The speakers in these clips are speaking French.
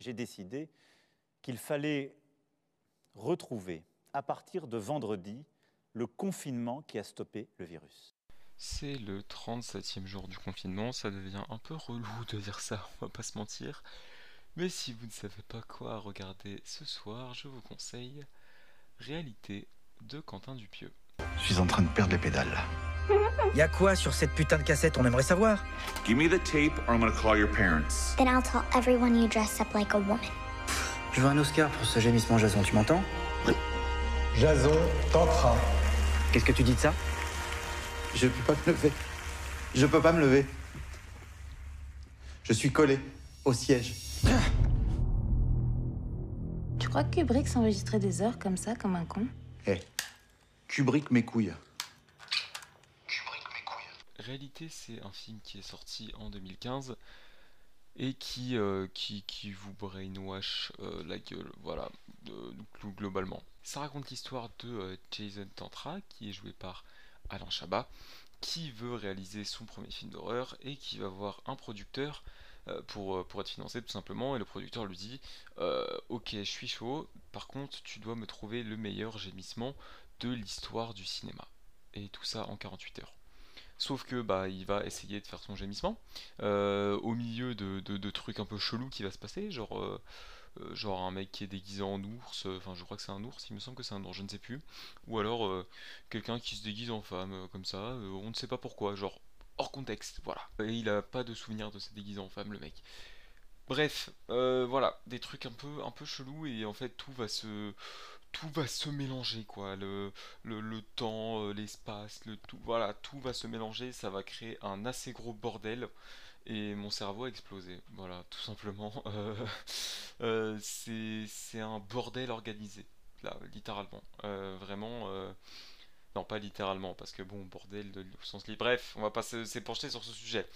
j'ai décidé qu'il fallait retrouver, à partir de vendredi, le confinement qui a stoppé le virus. C'est le 37e jour du confinement, ça devient un peu relou de dire ça, on va pas se mentir. Mais si vous ne savez pas quoi regarder ce soir, je vous conseille Réalité de Quentin Dupieux. Je suis en train de perdre les pédales. Y a quoi sur cette putain de cassette On aimerait savoir? Give me the tape or I'm gonna call your parents. Then I'll tell everyone you dress up like a woman. Je veux un Oscar pour ce gémissement Jason, tu m'entends? Jason, t'entrain. Qu'est-ce que tu dis de ça? Je peux pas me lever. Je peux pas me lever. Je suis collé au siège. Tu crois que Kubrick s'enregistrait des heures comme ça, comme un con? Eh, Kubrick mes couilles. Réalité, c'est un film qui est sorti en 2015 et qui, euh, qui, qui vous brainwash euh, la gueule, voilà, glo- globalement. Ça raconte l'histoire de euh, Jason Tantra, qui est joué par Alain Chabat, qui veut réaliser son premier film d'horreur et qui va voir un producteur pour, pour être financé tout simplement, et le producteur lui dit Ok, je suis chaud, par contre, tu dois me trouver le meilleur gémissement de l'histoire du cinéma. Et tout ça en 48 heures. Sauf que bah il va essayer de faire son gémissement euh, au milieu de, de- trucs un peu chelous qui va se passer, genre euh, euh, genre un mec qui est déguisé en ours, enfin je crois que c'est un ours, il me semble que c'est un ours, je ne sais plus, ou alors quelqu'un qui se déguise en femme comme ça, on ne sait pas pourquoi, genre hors contexte, voilà. Et il a pas de souvenir de se déguiser en femme le mec. Bref, voilà, des trucs un peu un peu chelous et en fait tout va se tout va se mélanger quoi, le le, le temps, euh, l'espace, le tout, voilà, tout va se mélanger, ça va créer un assez gros bordel et mon cerveau a explosé, voilà, tout simplement. Euh, euh, c'est un bordel organisé, là, littéralement, vraiment. Non, pas littéralement, parce que bon, bordel de, au sens libre. Bref, on va pas s'épancher sur ce sujet.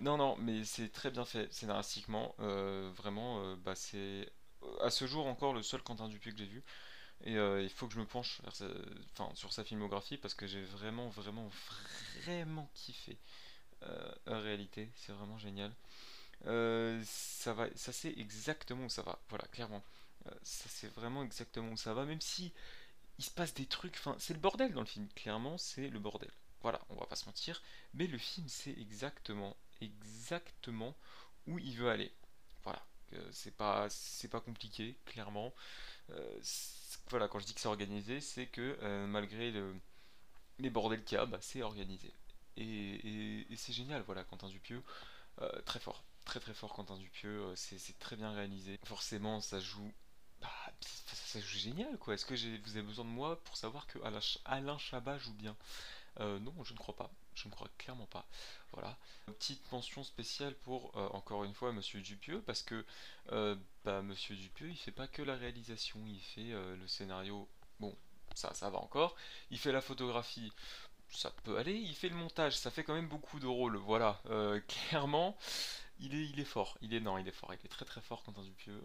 Non, non, mais c'est très bien fait scénaristiquement. vraiment, bah, c'est à ce jour encore le seul Quentin Dupieux que j'ai vu. Et euh, il faut que je me penche sur sa filmographie parce que j'ai vraiment, vraiment, vraiment kiffé. Euh, en réalité, c'est vraiment génial. Euh, ça va, ça sait exactement où ça va. Voilà, clairement. Euh, ça sait vraiment exactement où ça va, même si il se passe des trucs. Enfin, c'est le bordel dans le film. Clairement, c'est le bordel. Voilà, on va pas se mentir. Mais le film sait exactement, exactement où il veut aller. Voilà, Euh, c'est pas, c'est pas compliqué, clairement. Euh, voilà, quand je dis que c'est organisé, c'est que euh, malgré le- les bordels qu'il y a, bah, c'est organisé. Et, c'est génial, voilà, Quentin Dupieux, euh, très fort, très très fort Quentin Dupieux, euh, c'est très bien réalisé. Forcément, ça joue, bah, ça, joue génial, quoi. Est-ce que vous avez besoin de moi pour savoir que Alain, Ch- Alain Chabat joue bien? Euh, Non, je ne crois pas, je ne crois clairement pas. Voilà. Petite mention spéciale pour, euh, encore une fois, Monsieur Dupieux, parce que euh, bah, Monsieur Dupieux, il fait pas que la réalisation, il fait euh, le scénario, bon, ça, ça va encore, il fait la photographie, ça peut aller, il fait le montage, ça fait quand même beaucoup de rôles, voilà, Euh, clairement, il est, il est fort, il est, non, il est fort, il est très très fort, Quentin Dupieux,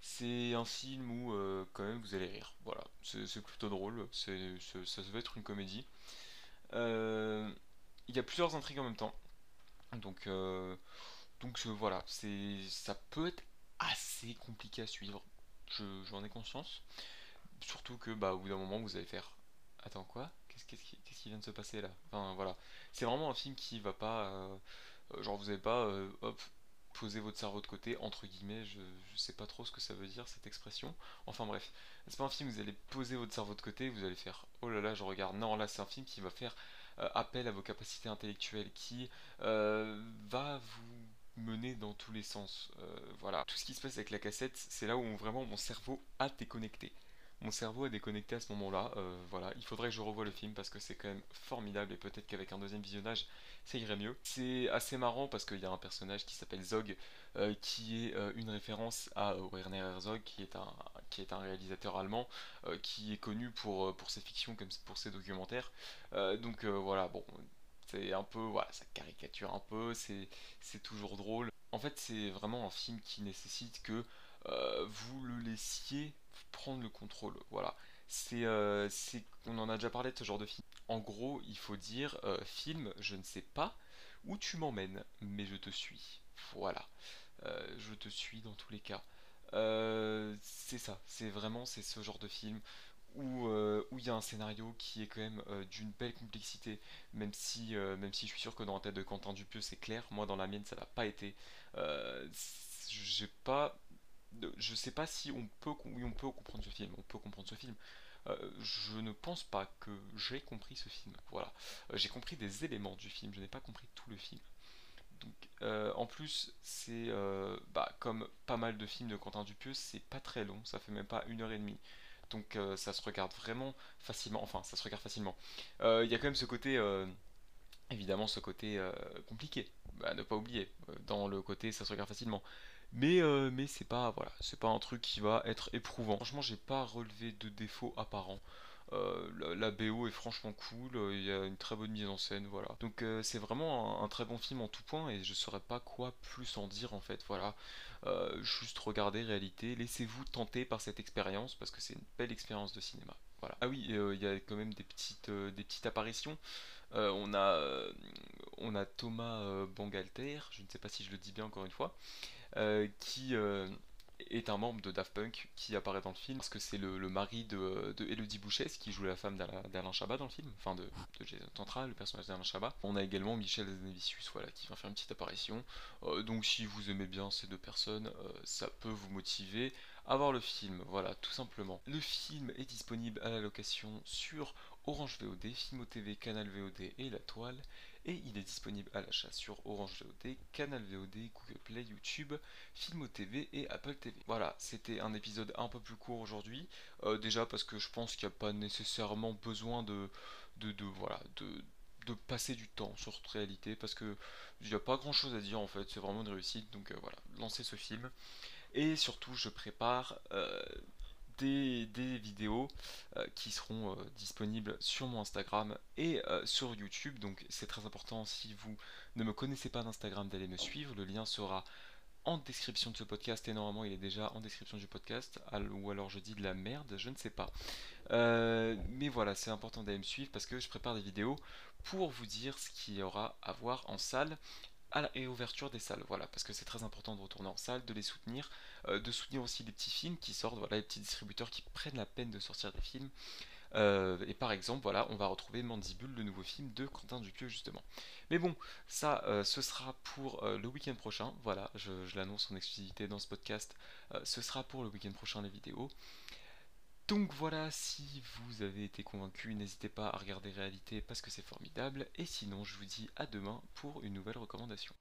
c'est un film où, quand même, vous allez rire, voilà, c'est plutôt drôle, c'est- ça se veut être une comédie. Il y a plusieurs intrigues en même temps, donc, euh, donc voilà, c'est, ça peut être assez compliqué à suivre, je- j'en ai conscience. Surtout que bah au bout d'un moment vous allez faire Attends quoi? Qu'est-ce qui, vient de se passer là? Enfin voilà. C'est vraiment un film qui va pas euh, euh, genre vous avez pas hop poser votre cerveau de côté entre guillemets, je, je sais pas trop ce que ça veut dire cette expression. Enfin bref, c'est pas un film où vous allez poser votre cerveau de côté, vous allez faire oh là là je regarde. Non là c'est un film qui va faire appel à vos capacités intellectuelles, qui euh, va vous mener dans tous les sens. Euh, voilà. Tout ce qui se passe avec la cassette, c'est là où vraiment mon cerveau a déconnecté. Mon cerveau a déconnecté à ce moment-là. euh, voilà, il faudrait que je revoie le film parce que c'est quand même formidable et peut-être qu'avec un deuxième visionnage, ça irait mieux. C'est assez marrant parce qu'il y a un personnage qui s'appelle Zog, euh, qui est euh, une référence à Werner Herzog, qui est un, qui est un réalisateur allemand, qui est connu pour, pour ses fictions comme pour ses documentaires. Donc voilà, bon, c'est un peu, voilà, ça caricature un peu, c'est toujours drôle. En fait, c'est vraiment un film qui nécessite que vous le laissiez prendre le contrôle. Voilà. C'est, euh, on en a déjà parlé de ce genre de film. En gros, il faut dire euh, film, je ne sais pas où tu m'emmènes, mais je te suis. Voilà. je te suis dans tous les cas. Euh, c'est ça, c'est vraiment c'est ce genre de film où où il y a un scénario qui est quand même d'une belle complexité, même si même si je suis sûr que dans la tête de Quentin Dupieux c'est clair, moi dans la mienne ça n'a pas été. j'ai pas je sais pas si on peut, on peut comprendre ce film. On peut comprendre ce film. Euh, je ne pense pas que j'ai compris ce film. Voilà. Euh, j'ai compris des éléments du film. Je n'ai pas compris tout le film. Donc, euh, en plus, c'est bah, comme pas mal de films de Quentin Dupieux, c'est pas très long. Ça fait même pas une heure et demie. Donc, ça se regarde vraiment facilement. Enfin, ça se regarde facilement. Il y a quand même ce côté évidemment ce côté compliqué, à ne pas oublier, dans le côté ça se regarde facilement. Mais, euh, c'est pas un truc qui va être éprouvant. Franchement, j'ai pas relevé de défauts apparents. Euh, la, BO est franchement cool, euh, il y a une très bonne mise en scène. Donc c'est vraiment un, très bon film en tout point et je saurais pas quoi plus en dire en fait, voilà. juste regardez réalité, laissez-vous tenter par cette expérience parce que c'est une belle expérience de cinéma. Ah oui, il y a quand même des petites, apparitions. on, a, on a Thomas Bangalter, je ne sais pas si je le dis bien encore une fois, qui euh, est un membre de Daft Punk qui apparaît dans le film parce que c'est le, mari de, Elodie Bouchès qui joue la femme d'Alain Chabat dans le film, enfin de, Jason Tantra, le personnage d'Alain Chabat. On a également Michel Zanavicius voilà, qui vient faire une petite apparition. Euh, donc si vous aimez bien ces deux personnes, ça peut vous motiver à voir le film, voilà, tout simplement. Le film est disponible à la location sur Orange VOD, Filmo TV, Canal VOD et La Toile et il est disponible à l'achat sur Orange VOD, Canal VOD, Google Play, YouTube, Filmo TV et Apple TV. Voilà, c'était un épisode un peu plus court aujourd'hui, euh, déjà parce que je pense qu'il n'y a pas nécessairement besoin de passer du temps sur cette réalité parce que il n'y a pas grand chose à dire en fait, c'est vraiment une réussite, donc euh, voilà, lancez ce film. Et surtout, je prépare euh, des, vidéos euh, qui seront euh, disponibles sur mon Instagram et euh, sur YouTube. Donc c'est très important si vous ne me connaissez pas d'Instagram d'aller me suivre. Le lien sera en description de ce podcast et normalement il est déjà en description du podcast ou alors je dis de la merde, je ne sais pas. mais voilà, c'est important d'aller me suivre parce que je prépare des vidéos pour vous dire ce qu'il y aura à voir en salle et ouverture des salles, voilà, parce que c'est très important de retourner en salle, de les soutenir, euh, de soutenir aussi les petits films qui sortent, voilà, les petits distributeurs qui prennent la peine de sortir des films. Euh, et par exemple, voilà, on va retrouver Mandibule, le nouveau film de Quentin Dupieux justement. Mais bon, ça, euh, ce sera pour le week-end prochain. Voilà, je, je l'annonce en exclusivité dans ce podcast. ce sera pour le week-end prochain les vidéos. Donc voilà, si vous avez été convaincu, n'hésitez pas à regarder Réalité parce que c'est formidable. Et sinon, je vous dis à demain pour une nouvelle recommandation.